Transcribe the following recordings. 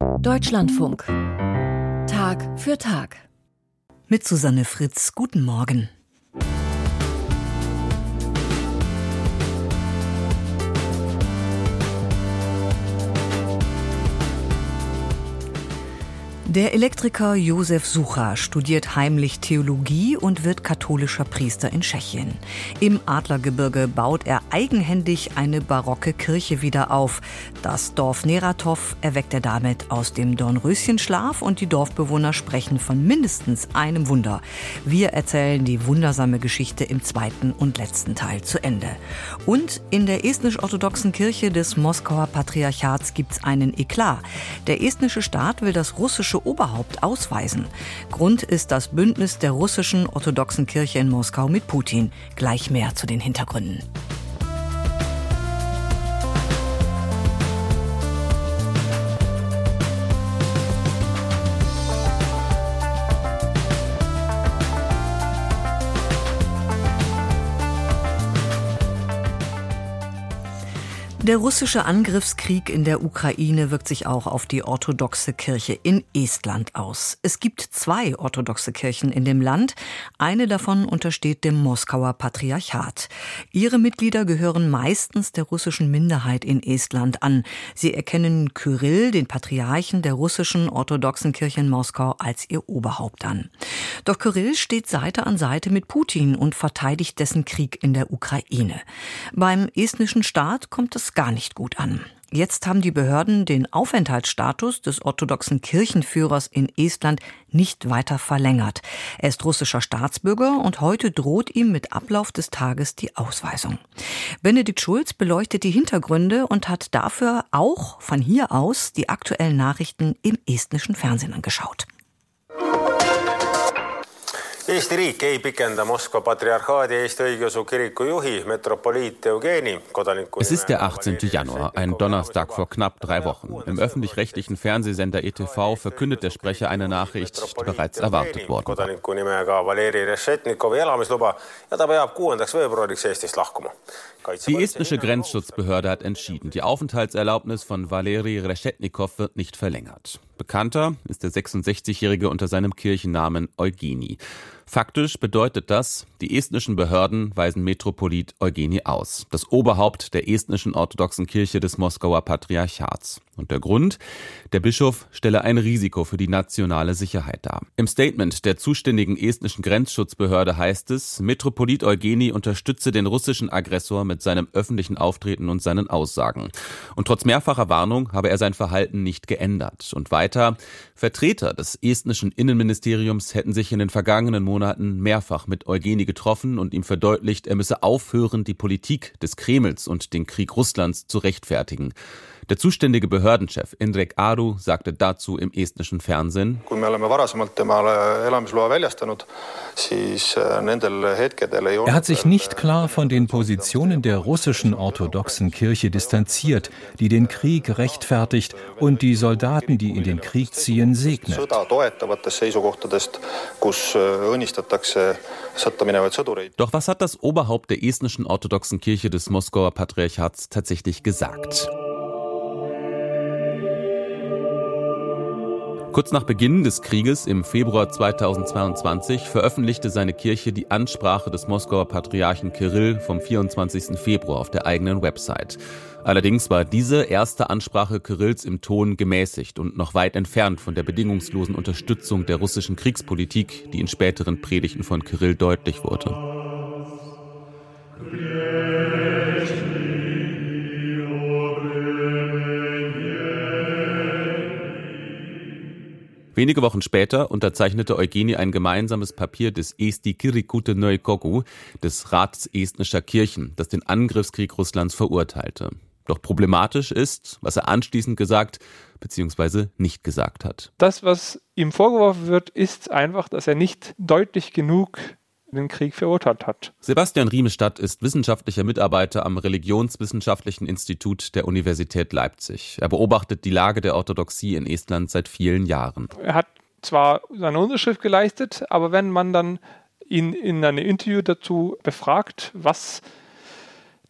Deutschlandfunk. Tag für Tag. Mit Susanne Fritz, guten Morgen. Der Elektriker Josef Sucha studiert heimlich Theologie und wird katholischer Priester in Tschechien. Im Adlergebirge baut er eigenhändig eine barocke Kirche wieder auf. Das Dorf Neratov erweckt er damit aus dem Dornröschenschlaf und die Dorfbewohner sprechen von mindestens einem Wunder. Wir erzählen die wundersame Geschichte im zweiten und letzten Teil zu Ende. Und in der estnisch-orthodoxen Kirche des Moskauer Patriarchats gibt's einen Eklat. Der estnische Staat will das russische Oberhaupt ausweisen. Grund ist das Bündnis der russischen orthodoxen Kirche in Moskau mit Putin. Gleich mehr zu den Hintergründen. Der russische Angriffskrieg in der Ukraine wirkt sich auch auf die orthodoxe Kirche in Estland aus. Es gibt zwei orthodoxe Kirchen in dem Land. Eine davon untersteht dem Moskauer Patriarchat. Ihre Mitglieder gehören meistens der russischen Minderheit in Estland an. Sie erkennen Kyrill, den Patriarchen der russischen orthodoxen Kirche in Moskau, als ihr Oberhaupt an. Doch Kyrill steht Seite an Seite mit Putin und verteidigt dessen Krieg in der Ukraine. Beim estnischen Staat kommt es gar nicht gut an. Jetzt haben die Behörden den Aufenthaltsstatus des orthodoxen Kirchenführers in Estland nicht weiter verlängert. Er ist russischer Staatsbürger und heute droht ihm mit Ablauf des Tages die Ausweisung. Benedikt Schulz beleuchtet die Hintergründe und hat dafür auch von hier aus die aktuellen Nachrichten im estnischen Fernsehen angeschaut. Eesti riik ei pikenda Moskva patriarchaadi Eesti õigeusu kiriku juhi metropoliit Eugeni kodaniku Es ist der 18. Januar, ein Donnerstag vor knapp drei Wochen. Im öffentlich-rechtlichen Fernsehsender ETV verkündet der Sprecher eine Nachricht, die bereits erwartet worden war. kodaniku nimega Valeri Rešetnikovi elamisluba ja ta peab kuuendaks veebruariks Eestist lahkuma. Die estnische Grenzschutzbehörde hat entschieden, die Aufenthaltserlaubnis von Valeri Reshetnikow wird nicht verlängert. Bekannter ist der 66-Jährige unter seinem Kirchennamen Eugeni. Faktisch bedeutet das, die estnischen Behörden weisen Metropolit Eugeni aus, das Oberhaupt der estnischen orthodoxen Kirche des Moskauer Patriarchats. Und der Grund? Der Bischof stelle ein Risiko für die nationale Sicherheit dar. Im Statement der zuständigen estnischen Grenzschutzbehörde heißt es, Metropolit Eugeni unterstütze den russischen Aggressor mit seinem öffentlichen Auftreten und seinen Aussagen. Und trotz mehrfacher Warnung habe er sein Verhalten nicht geändert. Und weiter, Vertreter des estnischen Innenministeriums hätten sich in den vergangenen Monaten mehrfach mit Eugeni getroffen und ihm verdeutlicht, er müsse aufhören, die Politik des Kremls und den Krieg Russlands zu rechtfertigen. Der zuständige Behördenchef Indrek Aru sagte dazu im estnischen Fernsehen, er hat sich nicht klar von den Positionen der russischen orthodoxen Kirche distanziert, die den Krieg rechtfertigt und die Soldaten, die in den Krieg ziehen, segnet. Doch was hat das Oberhaupt der estnischen orthodoxen Kirche des Moskauer Patriarchats tatsächlich gesagt? Kurz nach Beginn des Krieges im Februar 2022 veröffentlichte seine Kirche die Ansprache des Moskauer Patriarchen Kirill vom 24. Februar auf der eigenen Website. Allerdings war diese erste Ansprache Kirills im Ton gemäßigt und noch weit entfernt von der bedingungslosen Unterstützung der russischen Kriegspolitik, die in späteren Predigten von Kirill deutlich wurde. Wenige Wochen später unterzeichnete Eugenie ein gemeinsames Papier des Eesti Kirikute Nõukogu, des Rats estnischer Kirchen, das den Angriffskrieg Russlands verurteilte. Doch problematisch ist, was er anschließend gesagt bzw. nicht gesagt hat. Das, was ihm vorgeworfen wird, ist einfach, dass er nicht deutlich genug den Krieg verurteilt hat. Sebastian Riemestadt ist wissenschaftlicher Mitarbeiter am Religionswissenschaftlichen Institut der Universität Leipzig. Er beobachtet die Lage der Orthodoxie in Estland seit vielen Jahren. Er hat zwar seine Unterschrift geleistet, aber wenn man dann ihn in einem Interview dazu befragt, was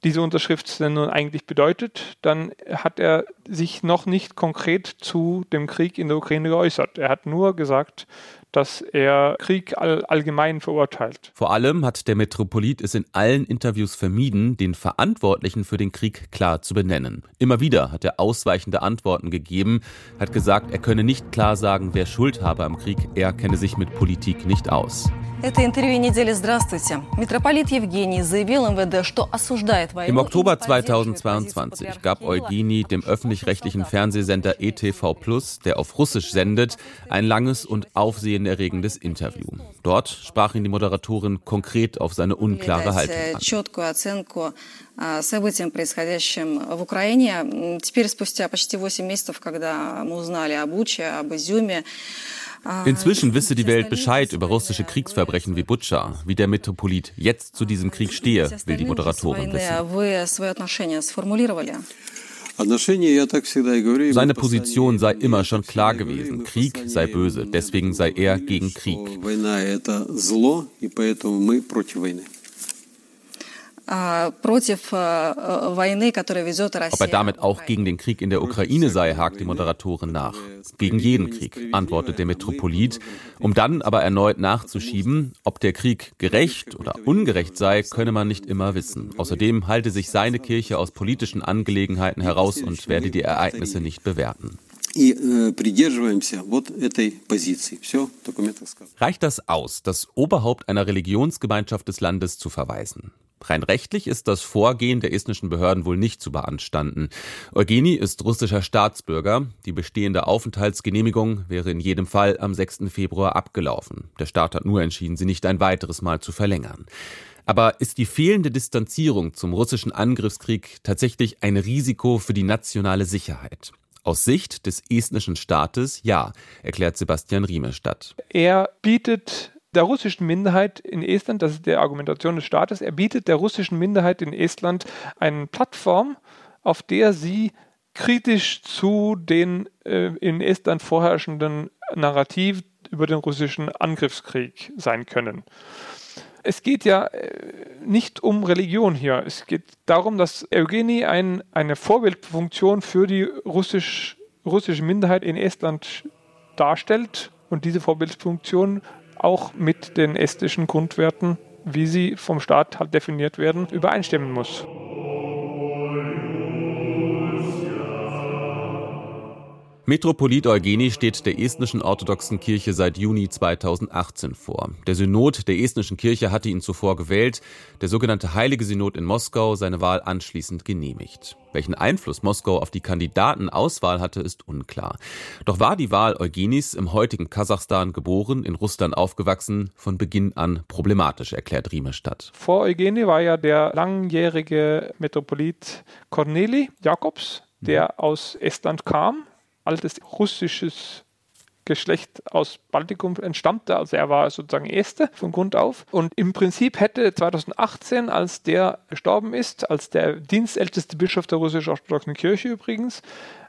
diese Unterschrift denn nun eigentlich bedeutet, dann hat er sich noch nicht konkret zu dem Krieg in der Ukraine geäußert. Er hat nur gesagt, dass er Krieg all, allgemein verurteilt. Vor allem hat der Metropolit es in allen Interviews vermieden, den Verantwortlichen für den Krieg klar zu benennen. Immer wieder hat er ausweichende Antworten gegeben, hat gesagt, er könne nicht klar sagen, wer Schuld habe am Krieg, er kenne sich mit Politik nicht aus. Im Oktober 2022 gab Eugeni dem öffentlich-rechtlichen Fernsehsender ETV Plus, der auf Russisch sendet, ein langes und aufsehenerregendes Interview. Dort sprach ihn die Moderatorin konkret auf seine unklare Haltung an. событиям, происходящим в Украине. Теперь, спустя почти 8 месяцев, когда мы узнали об Уче, об Изюме, Inzwischen wisse die Welt Bescheid über russische Kriegsverbrechen wie Butscha. Wie der Metropolit jetzt zu diesem Krieg stehe, will die Moderatorin wissen. Seine Position sei immer schon klar gewesen. Krieg sei böse, deswegen sei er gegen Krieg. Ob er damit auch gegen den Krieg in der Ukraine sei, hakt die Moderatorin nach. Gegen jeden Krieg, antwortet der Metropolit, um dann aber erneut nachzuschieben, ob der Krieg gerecht oder ungerecht sei, könne man nicht immer wissen. Außerdem halte sich seine Kirche aus politischen Angelegenheiten heraus und werde die Ereignisse nicht bewerten. Э, Reicht das aus, das Oberhaupt einer Religionsgemeinschaft des Landes zu verweisen? Rein rechtlich ist das Vorgehen der estnischen Behörden wohl nicht zu beanstanden. Eugeni ist russischer Staatsbürger. Die bestehende Aufenthaltsgenehmigung wäre in jedem Fall am 6. Februar abgelaufen. Der Staat hat nur entschieden, sie nicht ein weiteres Mal zu verlängern. Aber ist die fehlende Distanzierung zum russischen Angriffskrieg tatsächlich ein Risiko für die nationale Sicherheit? Aus Sicht des estnischen Staates ja, erklärt Sebastian Riemestadt. Er bietet der russischen Minderheit in Estland, das ist die Argumentation des Staates, er bietet der russischen Minderheit in Estland eine Plattform, auf der sie kritisch zu den äh, in Estland vorherrschenden Narrativ über den russischen Angriffskrieg sein können. Es geht ja äh, nicht um Religion hier. Es geht darum, dass Eugeni ein, eine Vorbildfunktion für die russisch, russische Minderheit in Estland darstellt und diese Vorbildfunktion auch mit den estischen Grundwerten, wie sie vom Staat halt definiert werden, übereinstimmen muss. Metropolit Eugeni steht der estnischen orthodoxen Kirche seit Juni 2018 vor. Der Synod der estnischen Kirche hatte ihn zuvor gewählt, der sogenannte Heilige Synod in Moskau seine Wahl anschließend genehmigt. Welchen Einfluss Moskau auf die Kandidatenauswahl hatte, ist unklar. Doch war die Wahl Eugenis im heutigen Kasachstan geboren, in Russland aufgewachsen, von Beginn an problematisch, erklärt Riemestadt. Vor Eugeni war ja der langjährige Metropolit Corneli Jakobs, der mhm. aus Estland kam altes russisches Geschlecht aus Baltikum entstammte, also er war sozusagen Erste von Grund auf. Und im Prinzip hätte 2018, als der gestorben ist, als der dienstälteste Bischof der russisch-orthodoxen Kirche übrigens,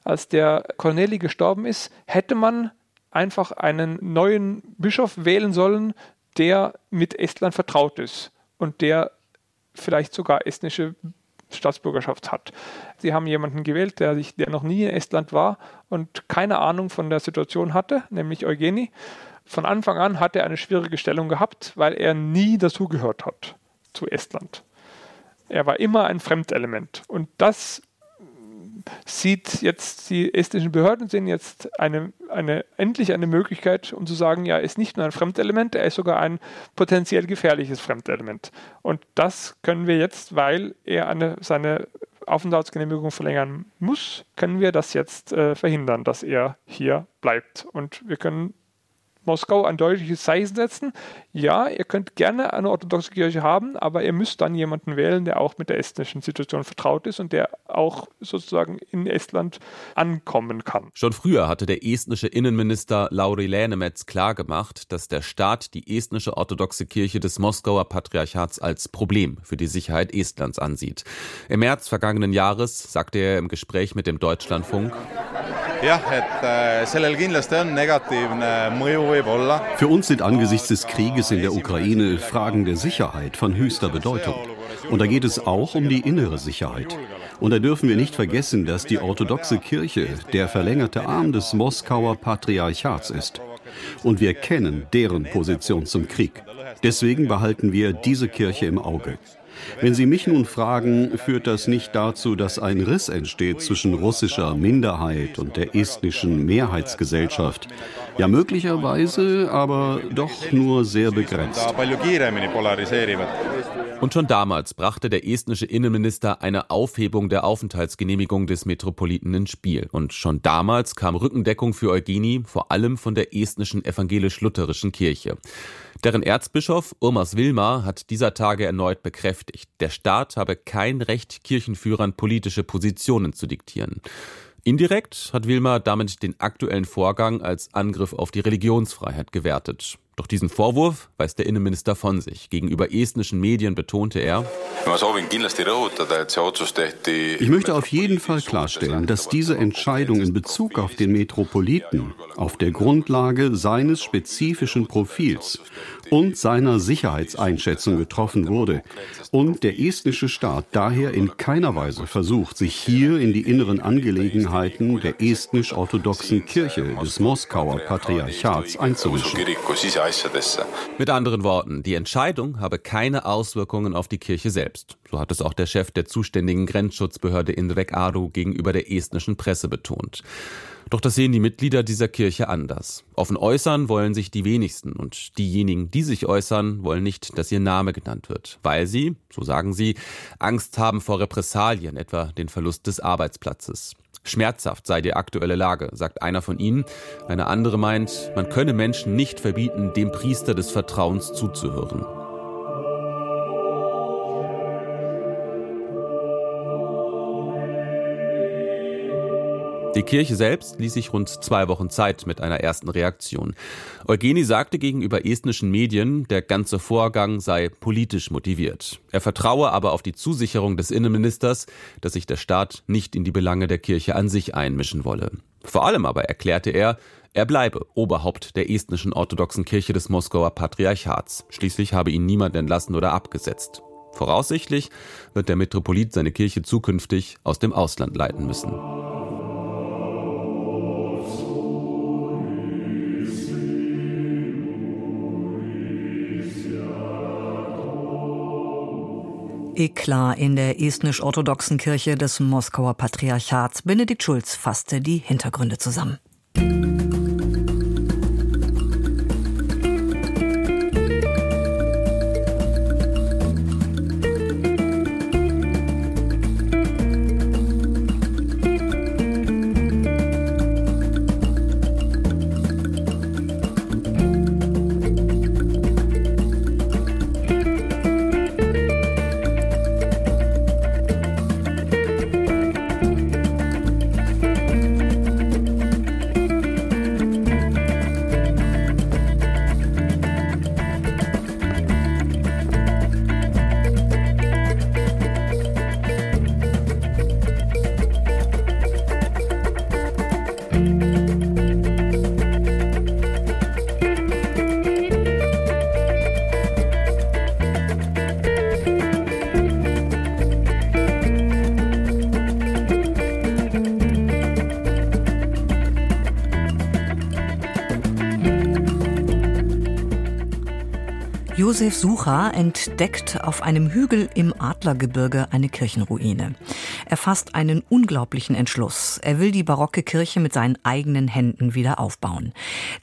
als der Corneli gestorben ist, hätte man einfach einen neuen Bischof wählen sollen, der mit Estland vertraut ist und der vielleicht sogar estnische Staatsbürgerschaft hat. Sie haben jemanden gewählt, der, sich, der noch nie in Estland war und keine Ahnung von der Situation hatte, nämlich Eugeni. Von Anfang an hat er eine schwierige Stellung gehabt, weil er nie dazugehört hat zu Estland. Er war immer ein Fremdelement. Und das sieht jetzt, die estnischen Behörden sehen jetzt eine, eine, endlich eine Möglichkeit, um zu sagen, ja, er ist nicht nur ein Fremdelement, er ist sogar ein potenziell gefährliches Fremdelement. Und das können wir jetzt, weil er eine, seine Aufenthaltsgenehmigung verlängern muss, können wir das jetzt äh, verhindern, dass er hier bleibt. Und wir können Moskau ein deutliches Zeichen setzen. Ja, ihr könnt gerne eine orthodoxe Kirche haben, aber ihr müsst dann jemanden wählen, der auch mit der estnischen Situation vertraut ist und der auch sozusagen in Estland ankommen kann. Schon früher hatte der estnische Innenminister Lauri Läänemets klargemacht, dass der Staat die estnische orthodoxe Kirche des Moskauer Patriarchats als Problem für die Sicherheit Estlands ansieht. Im März vergangenen Jahres sagte er im Gespräch mit dem Deutschlandfunk, Äh, Für uns sind angesichts des Krieges in der Ukraine Fragen der Sicherheit von höchster Bedeutung. Und da geht es auch um die innere Sicherheit. Und da dürfen wir nicht vergessen, dass die orthodoxe Kirche der verlängerte Arm des Moskauer Patriarchats ist. Und wir kennen deren Position zum Krieg. Deswegen behalten wir diese Kirche im Auge. Wenn Sie mich nun fragen, führt das nicht dazu, dass ein Riss entsteht zwischen russischer Minderheit und der estnischen Mehrheitsgesellschaft? Ja, möglicherweise, aber doch nur sehr begrenzt. Und schon damals brachte der estnische Innenminister eine Aufhebung der Aufenthaltsgenehmigung des Metropoliten ins Spiel. Und schon damals kam Rückendeckung für Eugenie vor allem von der estnischen evangelisch-lutherischen Kirche. Deren Erzbischof Urmas Wilmar hat dieser Tage erneut bekräftigt, der Staat habe kein Recht, Kirchenführern politische Positionen zu diktieren. Indirekt hat Wilmar damit den aktuellen Vorgang als Angriff auf die Religionsfreiheit gewertet. Doch diesen Vorwurf weist der Innenminister von sich. Gegenüber estnischen Medien betonte er, ich möchte auf jeden Fall klarstellen, dass diese Entscheidung in Bezug auf den Metropoliten auf der Grundlage seines spezifischen Profils und seiner Sicherheitseinschätzung getroffen wurde und der estnische Staat daher in keiner Weise versucht, sich hier in die inneren Angelegenheiten der estnisch-orthodoxen Kirche des Moskauer Patriarchats einzumischen. Mit anderen Worten, die Entscheidung habe keine Auswirkungen auf die Kirche selbst. So hat es auch der Chef der zuständigen Grenzschutzbehörde in Rekaru gegenüber der estnischen Presse betont. Doch das sehen die Mitglieder dieser Kirche anders. Offen äußern wollen sich die wenigsten und diejenigen, die sich äußern, wollen nicht, dass ihr Name genannt wird, weil sie, so sagen sie, Angst haben vor Repressalien, etwa den Verlust des Arbeitsplatzes. Schmerzhaft sei die aktuelle Lage, sagt einer von ihnen. Eine andere meint, man könne Menschen nicht verbieten, dem Priester des Vertrauens zuzuhören. Die Kirche selbst ließ sich rund zwei Wochen Zeit mit einer ersten Reaktion. Eugeni sagte gegenüber estnischen Medien, der ganze Vorgang sei politisch motiviert. Er vertraue aber auf die Zusicherung des Innenministers, dass sich der Staat nicht in die Belange der Kirche an sich einmischen wolle. Vor allem aber erklärte er, er bleibe Oberhaupt der estnischen orthodoxen Kirche des Moskauer Patriarchats. Schließlich habe ihn niemand entlassen oder abgesetzt. Voraussichtlich wird der Metropolit seine Kirche zukünftig aus dem Ausland leiten müssen. Eklat in der estnisch-orthodoxen Kirche des Moskauer Patriarchats. Benedikt Schulz fasste die Hintergründe zusammen. Josef Sucher entdeckt auf einem Hügel im Adlergebirge eine Kirchenruine. Er fasst einen unglaublichen Entschluss. Er will die barocke Kirche mit seinen eigenen Händen wieder aufbauen.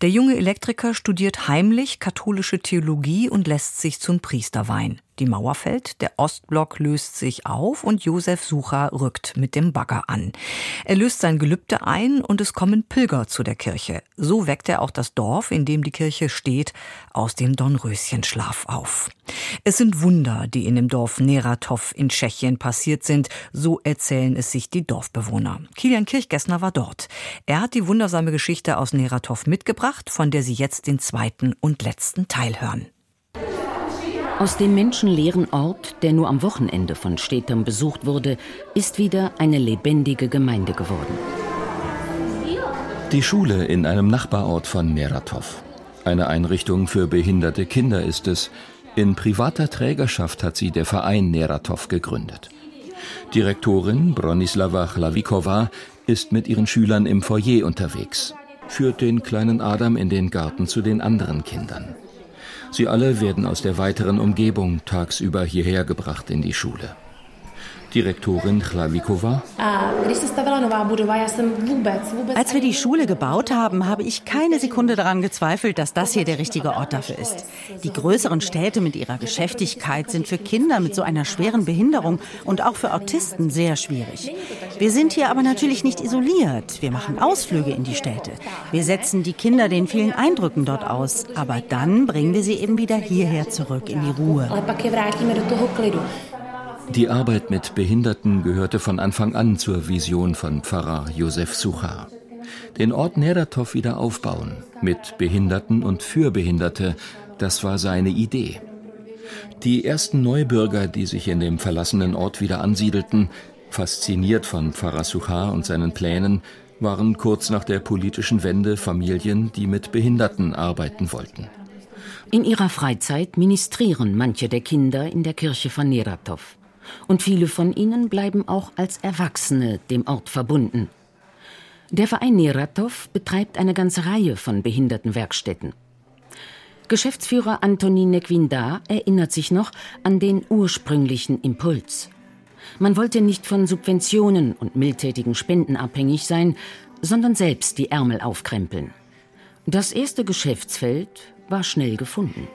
Der junge Elektriker studiert heimlich katholische Theologie und lässt sich zum Priester weihen. Die Mauer fällt, der Ostblock löst sich auf und Josef Sucher rückt mit dem Bagger an. Er löst sein Gelübde ein und es kommen Pilger zu der Kirche. So weckt er auch das Dorf, in dem die Kirche steht, aus dem Dornröschenschlaf auf. Es sind Wunder, die in dem Dorf Neratov in Tschechien passiert sind, so erzählen es sich die Dorfbewohner. Kilian Kirchgessner war dort. Er hat die wundersame Geschichte aus Neratov mitgebracht, von der Sie jetzt den zweiten und letzten Teil hören. Aus dem menschenleeren Ort, der nur am Wochenende von Städtern besucht wurde, ist wieder eine lebendige Gemeinde geworden. Die Schule in einem Nachbarort von Neratov. Eine Einrichtung für behinderte Kinder ist es. In privater Trägerschaft hat sie der Verein Neratov gegründet. Direktorin Bronislava Chlavikova ist mit ihren Schülern im Foyer unterwegs, führt den kleinen Adam in den Garten zu den anderen Kindern. Sie alle werden aus der weiteren Umgebung tagsüber hierher gebracht in die Schule. Direktorin Chlavikova. Als wir die Schule gebaut haben, habe ich keine Sekunde daran gezweifelt, dass das hier der richtige Ort dafür ist. Die größeren Städte mit ihrer Geschäftigkeit sind für Kinder mit so einer schweren Behinderung und auch für Autisten sehr schwierig. Wir sind hier aber natürlich nicht isoliert. Wir machen Ausflüge in die Städte. Wir setzen die Kinder den vielen Eindrücken dort aus. Aber dann bringen wir sie eben wieder hierher zurück in die Ruhe. Die Arbeit mit Behinderten gehörte von Anfang an zur Vision von Pfarrer Josef Suchar. Den Ort Neratov wieder aufbauen, mit Behinderten und für Behinderte, das war seine Idee. Die ersten Neubürger, die sich in dem verlassenen Ort wieder ansiedelten, fasziniert von Pfarrer Suchar und seinen Plänen, waren kurz nach der politischen Wende Familien, die mit Behinderten arbeiten wollten. In ihrer Freizeit ministrieren manche der Kinder in der Kirche von Neratov und viele von ihnen bleiben auch als Erwachsene dem Ort verbunden. Der Verein Neratov betreibt eine ganze Reihe von Behindertenwerkstätten. Geschäftsführer Antonin Nequinda erinnert sich noch an den ursprünglichen Impuls. Man wollte nicht von Subventionen und mildtätigen Spenden abhängig sein, sondern selbst die Ärmel aufkrempeln. Das erste Geschäftsfeld war schnell gefunden.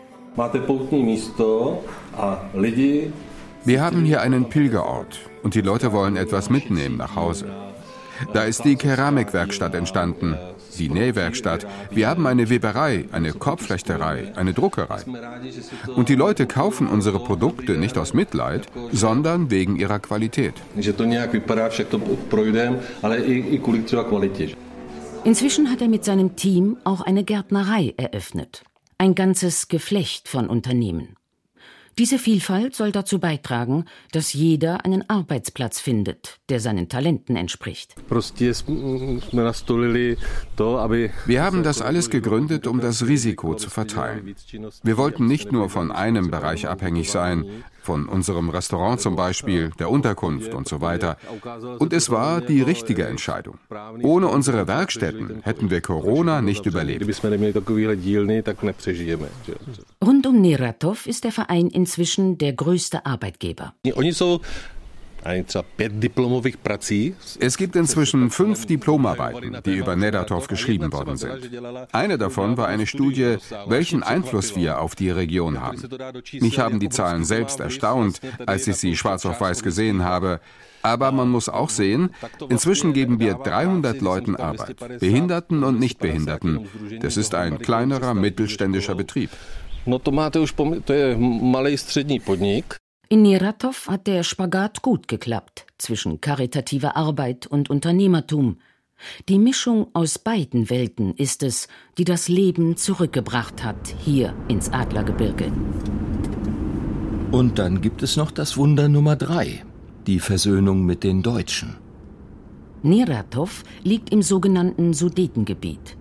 Wir haben hier einen Pilgerort und die Leute wollen etwas mitnehmen nach Hause. Da ist die Keramikwerkstatt entstanden, die Nähwerkstatt. Wir haben eine Weberei, eine Korbflechterei, eine Druckerei. Und die Leute kaufen unsere Produkte nicht aus Mitleid, sondern wegen ihrer Qualität. Inzwischen hat er mit seinem Team auch eine Gärtnerei eröffnet. Ein ganzes Geflecht von Unternehmen. Diese Vielfalt soll dazu beitragen, dass jeder einen Arbeitsplatz findet, der seinen Talenten entspricht. Wir haben das alles gegründet, um das Risiko zu verteilen. Wir wollten nicht nur von einem Bereich abhängig sein, von unserem Restaurant zum Beispiel, der Unterkunft und so weiter. Und es war die richtige Entscheidung. Ohne unsere Werkstätten hätten wir Corona nicht überlebt. Rund um Neratov ist der Verein inzwischen der größte Arbeitgeber. Es gibt inzwischen fünf Diplomarbeiten, die über Nedatov geschrieben worden sind. Eine davon war eine Studie, welchen Einfluss wir auf die Region haben. Mich haben die Zahlen selbst erstaunt, als ich sie schwarz auf weiß gesehen habe. Aber man muss auch sehen, inzwischen geben wir 300 Leuten Arbeit, Behinderten und Nichtbehinderten. Das ist ein kleinerer mittelständischer Betrieb. No to máte už to je malý střední podnik. In Neratov hat der Spagat gut geklappt zwischen karitativer Arbeit und Unternehmertum. Die Mischung aus beiden Welten ist es, die das Leben zurückgebracht hat hier ins Adlergebirge. Und dann gibt es noch das Wunder Nummer drei, die Versöhnung mit den Deutschen. Neratov liegt im sogenannten Sudetengebiet.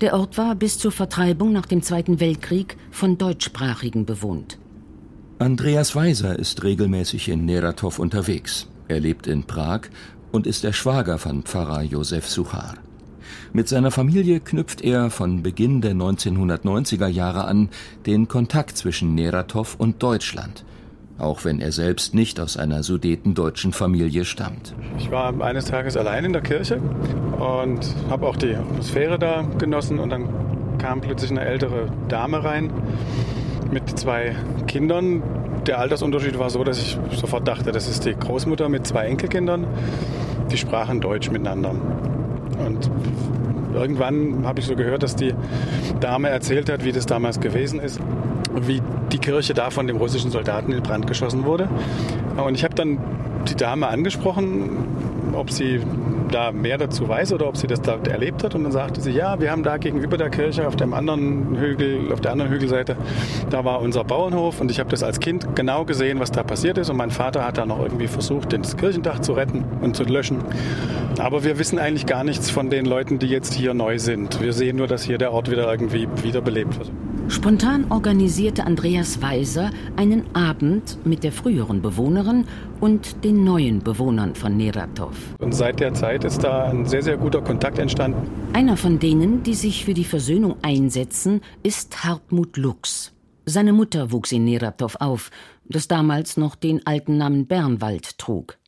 Der Ort war bis zur Vertreibung nach dem Zweiten Weltkrieg von Deutschsprachigen bewohnt. Andreas Weiser ist regelmäßig in Neratov unterwegs. Er lebt in Prag und ist der Schwager von Pfarrer Josef Suchar. Mit seiner Familie knüpft er von Beginn der 1990er Jahre an den Kontakt zwischen Neratov und Deutschland, auch wenn er selbst nicht aus einer sudetendeutschen Familie stammt. Ich war eines Tages allein in der Kirche und habe auch die Atmosphäre da genossen und dann kam plötzlich eine ältere Dame rein mit zwei Kindern. Der Altersunterschied war so, dass ich sofort dachte, das ist die Großmutter mit zwei Enkelkindern. Die sprachen Deutsch miteinander. Und irgendwann habe ich so gehört, dass die Dame erzählt hat, wie das damals gewesen ist, wie die Kirche da von dem russischen Soldaten in Brand geschossen wurde. Und ich habe dann die Dame angesprochen, ob sie da mehr dazu weiß oder ob sie das da erlebt hat. Und dann sagte sie, ja, wir haben da gegenüber der Kirche auf dem anderen Hügel, auf der anderen Hügelseite, da war unser Bauernhof und ich habe das als Kind genau gesehen, was da passiert ist. Und mein Vater hat da noch irgendwie versucht, das Kirchendach zu retten und zu löschen. Aber wir wissen eigentlich gar nichts von den Leuten, die jetzt hier neu sind. Wir sehen nur, dass hier der Ort wieder irgendwie wiederbelebt wird. Spontan organisierte Andreas Weiser einen Abend mit der früheren Bewohnerin und den neuen Bewohnern von Neratov. Und seit der Zeit ist da ein sehr, sehr guter Kontakt entstanden. Einer von denen, die sich für die Versöhnung einsetzen, ist Hartmut Lux. Seine Mutter wuchs in Neratov auf, das damals noch den alten Namen Bernwald trug.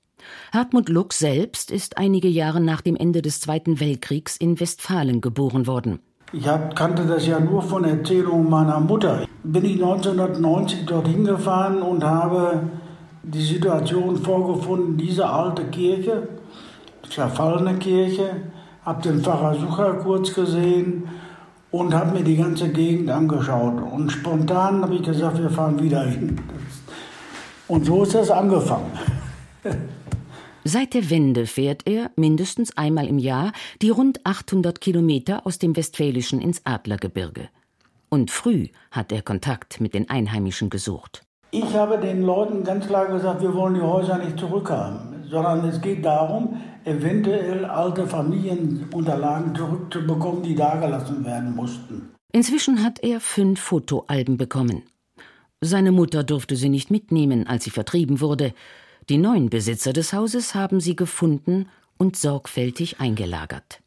Hartmut Lux selbst ist einige Jahre nach dem Ende des Zweiten Weltkriegs in Westfalen geboren worden. Ich kannte das ja nur von Erzählungen meiner Mutter. Bin ich 1990 dorthin gefahren und habe die Situation vorgefunden, diese alte Kirche, verfallene Kirche, habe den Pfarrer Sucher kurz gesehen und habe mir die ganze Gegend angeschaut. Und spontan habe ich gesagt, wir fahren wieder hin. Und so ist das angefangen. Seit der Wende fährt er mindestens einmal im Jahr die rund 800 Kilometer aus dem Westfälischen ins Adlergebirge. Und früh hat er Kontakt mit den Einheimischen gesucht. Ich habe den Leuten ganz klar gesagt, wir wollen die Häuser nicht zurückhaben, sondern es geht darum, eventuell alte Familienunterlagen zurückzubekommen, die dagelassen werden mussten. Inzwischen hat er fünf Fotoalben bekommen. Seine Mutter durfte sie nicht mitnehmen, als sie vertrieben wurde. Die neuen Besitzer des Hauses haben sie gefunden und sorgfältig eingelagert.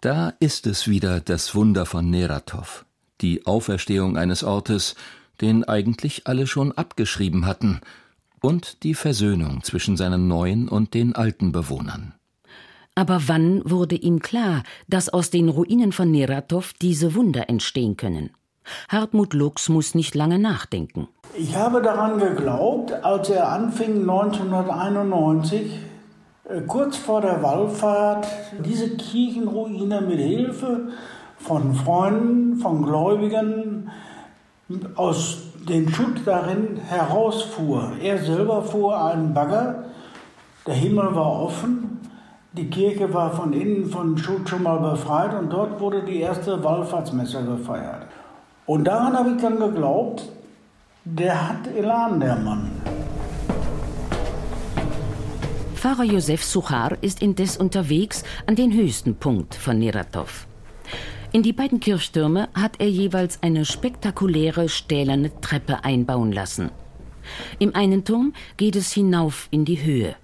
Da ist es wieder das Wunder von Neratov, die Auferstehung eines Ortes, den eigentlich alle schon abgeschrieben hatten, und die Versöhnung zwischen seinen neuen und den alten Bewohnern. Aber wann wurde ihm klar, dass aus den Ruinen von Neratov diese Wunder entstehen können? Hartmut Lux muss nicht lange nachdenken. Ich habe daran geglaubt, als er anfing 1991, äh, kurz vor der Wallfahrt, diese Kirchenruine mit Hilfe von Freunden, von Gläubigen aus dem Schutt darin herausfuhr. Er selber fuhr einen Bagger, der Himmel war offen, die Kirche war von innen von Schutt schon mal befreit und dort wurde die erste Wallfahrtsmesse gefeiert. Und daran habe ich dann geglaubt, der hat Elan, der Mann. Pfarrer Josef Suchar ist indes unterwegs an den höchsten Punkt von Neratov. In die beiden Kirchtürme hat er jeweils eine spektakuläre stählerne Treppe einbauen lassen. Im einen Turm geht es hinauf in die Höhe.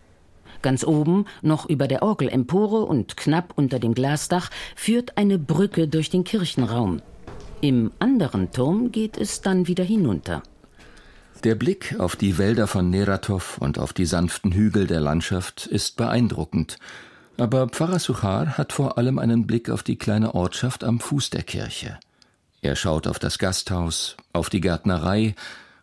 Ganz oben, noch über der Orgelempore und knapp unter dem Glasdach, führt eine Brücke durch den Kirchenraum. Im anderen Turm geht es dann wieder hinunter. Der Blick auf die Wälder von Neratov und auf die sanften Hügel der Landschaft ist beeindruckend. Aber Pfarrer Suchar hat vor allem einen Blick auf die kleine Ortschaft am Fuß der Kirche. Er schaut auf das Gasthaus, auf die Gärtnerei,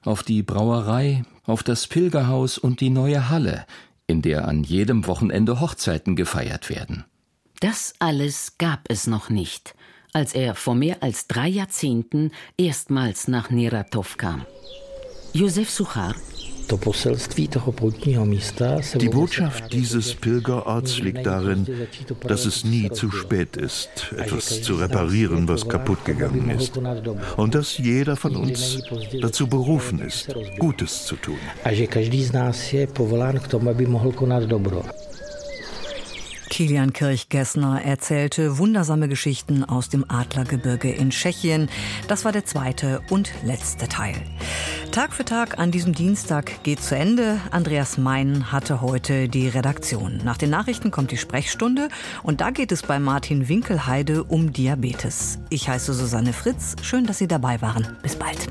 auf die Brauerei, auf das Pilgerhaus und die neue Halle, in der an jedem Wochenende Hochzeiten gefeiert werden. Das alles gab es noch nicht, als er vor mehr als drei Jahrzehnten erstmals nach Neratov kam. Josef Suchar. Die Botschaft dieses Pilgerorts liegt darin, dass es nie zu spät ist, etwas zu reparieren, was kaputt gegangen ist. Und dass jeder von uns dazu berufen ist, Gutes zu tun. Kilian Kirchgessner erzählte wundersame Geschichten aus dem Adlergebirge in Tschechien. Das war der zweite und letzte Teil. Tag für Tag an diesem Dienstag geht zu Ende. Andreas Mein hatte heute die Redaktion. Nach den Nachrichten kommt die Sprechstunde und da geht es bei Martin Winkelheide um Diabetes. Ich heiße Susanne Fritz. Schön, dass Sie dabei waren. Bis bald.